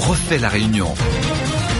refait la réunion.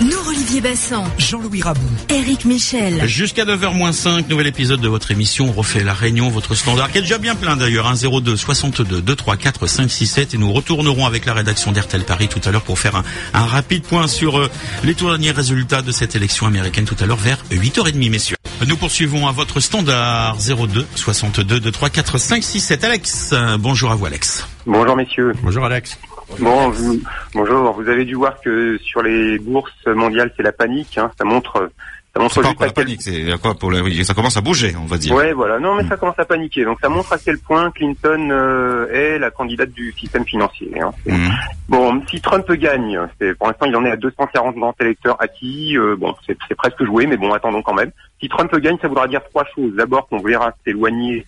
Nous, Olivier Bassan, Jean-Louis Rabou, Eric Michel. Jusqu'à 9h-5, nouvel épisode de votre émission On refait la réunion, votre standard, qui est déjà bien plein d'ailleurs, 1 02 62 2 3 4 5 6 7 et nous retournerons avec la rédaction d'RTL Paris tout à l'heure pour faire un, un rapide point sur euh, les tout derniers résultats de cette élection américaine tout à l'heure vers 8h30 messieurs. Nous poursuivons à votre standard 02 62 2 3 4 5 6 7 Alex, euh, bonjour à vous Alex. Bonjour messieurs. Bonjour Alex. Bon, vous- bonjour. Vous avez dû voir que sur les bourses mondiales, c'est la panique. Hein. Ça montre, ça montre pas juste à la quel panique, c'est quoi pour la... oui, ça commence à bouger, on va dire. Ouais, voilà. Non, mais ça commence à paniquer. Donc, ça montre à quel point Clinton euh, est la candidate du système financier. hein. Mhm. Bon, si Trump gagne, c'est pour l'instant, il en est à 240 grands électeurs acquis. Euh, bon, c'est c'est presque joué, mais bon, attendons quand même. Si Trump gagne, ça voudra dire trois choses. D'abord, qu'on verra s'éloigner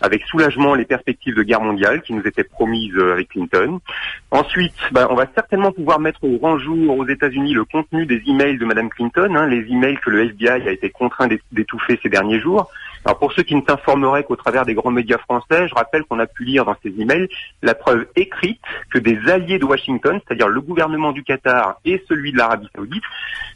avec soulagement les perspectives de guerre mondiale qui nous étaient promises euh, avec Clinton. Ensuite, ben, on va certainement pouvoir mettre au grand jour aux États-Unis le contenu des emails de Madame Clinton, hein, les emails que le FBI a été contraint d'é- d'étouffer ces derniers jours. Alors pour ceux qui ne s'informeraient qu'au travers des grands médias français, je rappelle qu'on a pu lire dans ces emails la preuve écrite que des alliés de Washington, c'est-à-dire le gouvernement du Qatar et celui de l'Arabie Saoudite,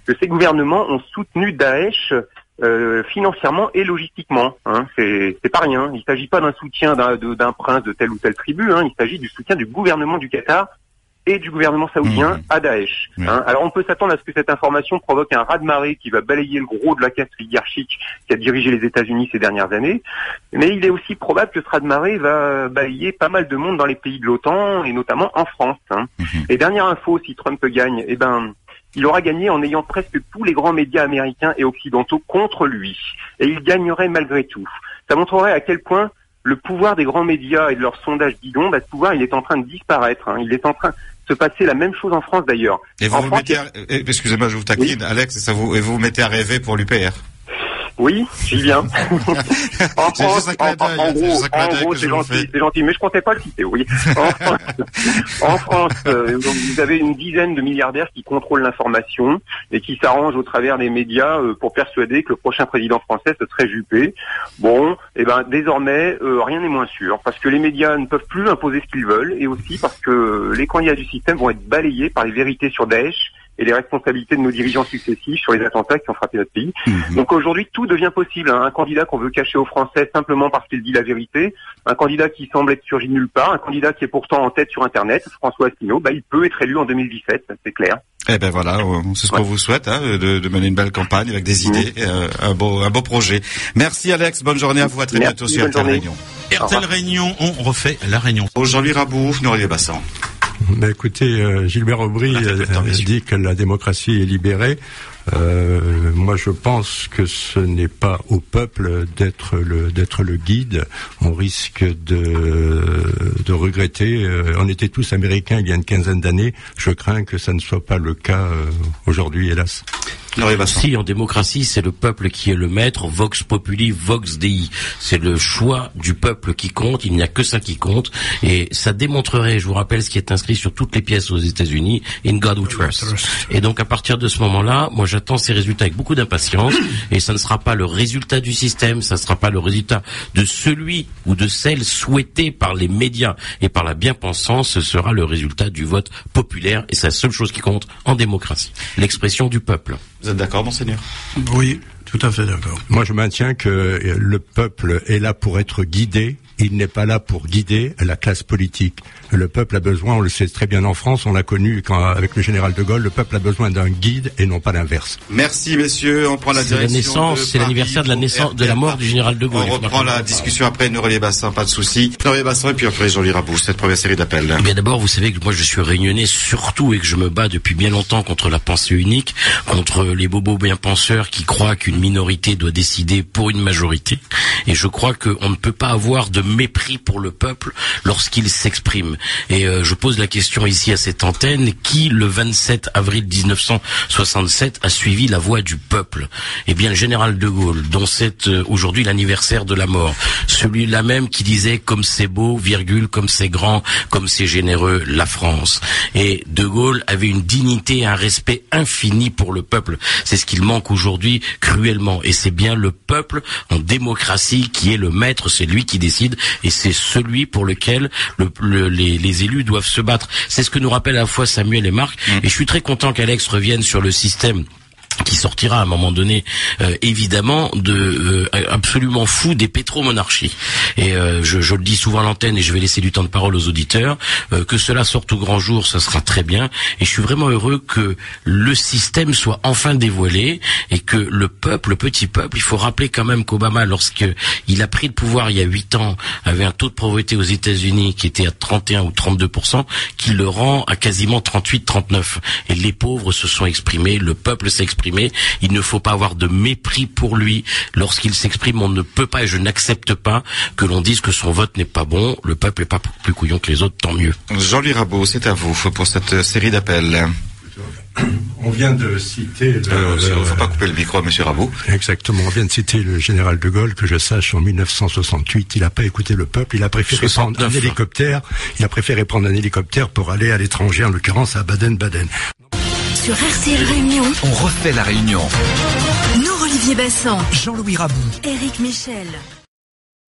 que ces gouvernements ont soutenu Daesh euh, financièrement et logistiquement. Hein. C'est pas rien. Il s'agit pas d'un soutien d'un prince de telle ou telle tribu. Hein. Il s'agit du soutien du gouvernement du Qatar et du gouvernement saoudien Mhm. à Daesh. Hein. Alors on peut s'attendre à ce que cette information provoque un raz-de-marée qui va balayer le gros de la caste oligarchique qui a dirigé les États-Unis ces dernières années. Mais il est aussi probable que ce raz-de-marée va balayer pas mal de monde dans les pays de l'OTAN et notamment en France. hein. Mhm. Et dernière info, si Trump gagne, eh ben il aura gagné en ayant presque tous les grands médias américains et occidentaux contre lui. Et il gagnerait malgré tout. Ça montrerait à quel point le pouvoir des grands médias et de leurs sondages bidons, bah, ce pouvoir, il est en train de disparaître. hein. Il est en train de se passer la même chose en France d'ailleurs. Et vous En vous France, mettez, à... eh, excusez-moi, je vous taquine, Alex, et ça vous, et vous vous mettez à rêver pour l'UPR. Oui, j'y viens. en clin en- gros, c'est gentil, c'est gentil, mais je comptais pas le citer, oui. En France, en France, euh, vous avez une dizaine de milliardaires qui contrôlent l'information et qui s'arrangent au travers des médias euh, pour persuader que le prochain président français ce serait Juppé. Bon, et ben désormais euh, rien n'est moins sûr parce que les médias ne peuvent plus imposer ce qu'ils veulent et aussi parce que les candidats du système vont être balayés par les vérités sur Daesh et les responsabilités de nos dirigeants successifs sur les attentats qui ont frappé notre pays. Mhm. Donc aujourd'hui, tout devient possible. hein. Un candidat qu'on veut cacher aux Français simplement parce qu'il dit la vérité, un candidat qui semble être surgi de nulle part, un candidat qui est pourtant en tête sur Internet, François Asselineau, bah, il peut être élu en 2017, ça, c'est clair. Eh ben voilà, c'est ce qu'on vous souhaite, hein, de, de mener une belle campagne avec des idées, euh, un beau, un beau projet. Merci Alex, bonne journée à vous, à très Merci, bientôt sur RTL journée. Réunion. RTL Réunion, on refait la réunion. Jean-Louis Rabou, Norier Bassan. Ben écoutez, euh, Gilbert Aubry Ah, dit que la démocratie est libérée. Euh, moi, je pense que ce n'est pas au peuple d'être le d'être le guide. On risque de de regretter. on était tous américains il y a une quinzaine d'années. Je crains que ça ne soit pas le cas aujourd'hui, hélas. Bassan. Si en démocratie, c'est le peuple qui est le maître, vox populi, vox dei. C'est le choix du peuple qui compte, il n'y a que ça qui compte. Et ça démontrerait, je vous rappelle ce qui est inscrit sur toutes les pièces aux États-Unis, In God We Trust. Et donc à partir de ce moment-là, moi j'attends ces résultats avec beaucoup d'impatience. Et ça ne sera pas le résultat du système, ça ne sera pas le résultat de celui ou de celle souhaitée par les médias et par la bien-pensance, ce sera le résultat du vote populaire. Et c'est la seule chose qui compte en démocratie. L'expression du peuple. Vous êtes d'accord, monseigneur? Oui, tout à fait d'accord. Moi, je maintiens que euh, le peuple est là pour être guidé. Il n'est pas là pour guider la classe politique. Le peuple a besoin, on le sait très bien en France, on l'a connu quand, avec le général de Gaulle, le peuple a besoin d'un guide et non pas l'inverse. Merci messieurs, on prend la C'est la direction. naissance, c'est l'anniversaire de la naissance, de la mort du général de Gaulle. On reprend la discussion après Norier Bassan, pas de souci. Norier Bassan et puis après Jean-Louis Rabou, cette première série d'appels. Eh Bien d'abord, vous savez que moi je suis réunionnais surtout et que je me bats depuis bien longtemps contre la pensée unique, contre les bobos bien penseurs qui croient qu'une minorité doit décider pour une majorité. Et je crois qu'on ne peut pas avoir de mépris pour le peuple lorsqu'il s'exprime. Et euh, je pose la question ici à cette antenne qui le 27 avril 1967 a suivi la voix du peuple? Eh bien le général de Gaulle, dont c'est euh, aujourd'hui l'anniversaire de la mort, celui-là même qui disait comme c'est beau, virgule, comme c'est grand, comme c'est généreux, la France. Et de Gaulle avait une dignité et un respect infini pour le peuple. C'est ce qu'il manque aujourd'hui cruellement. Et c'est bien le peuple en démocratie qui est le maître, c'est lui qui décide et c'est celui pour lequel les, élus doivent se battre. C'est ce que nous rappellent à la fois Samuel et Marc. Mmh. Et je suis très content qu'Alex revienne sur le système qui sortira à un moment donné euh, évidemment de euh, absolument fou des pétromonarchies. Et euh, je, je, le dis souvent à l'antenne et je vais laisser du temps de parole aux auditeurs que cela sorte au grand jour ça sera très bien. Et je suis vraiment heureux que le système soit enfin dévoilé et que le peuple le petit peuple il faut rappeler quand même qu'Obama lorsque il a pris le pouvoir il y a huit ans avait un taux de pauvreté aux États-Unis qui était à 31 ou 32% qui le rend à quasiment 38 39 et les pauvres se sont exprimés le peuple s'est exprimé il ne faut pas avoir de mépris pour lui. Lorsqu'il s'exprime, on ne peut pas et je n'accepte pas que l'on dise que son vote n'est pas bon. Le peuple n'est pas plus couillon que les autres, tant mieux. Jean-Louis Rabot, c'est à vous pour cette série d'appels. On vient de citer. Il ne euh, faut pas couper le micro, Monsieur Rabot. Exactement. On vient de citer le général de Gaulle, que je sache, en 1968, il n'a pas écouté le peuple. Il a préféré prendre un hélicoptère. Il a préféré prendre un hélicoptère pour aller à l'étranger, en l'occurrence à Baden-Baden. Sur RCL Réunion, on refait la réunion. Nous, Olivier Bassan, Jean-Louis Rabou, Éric Michel.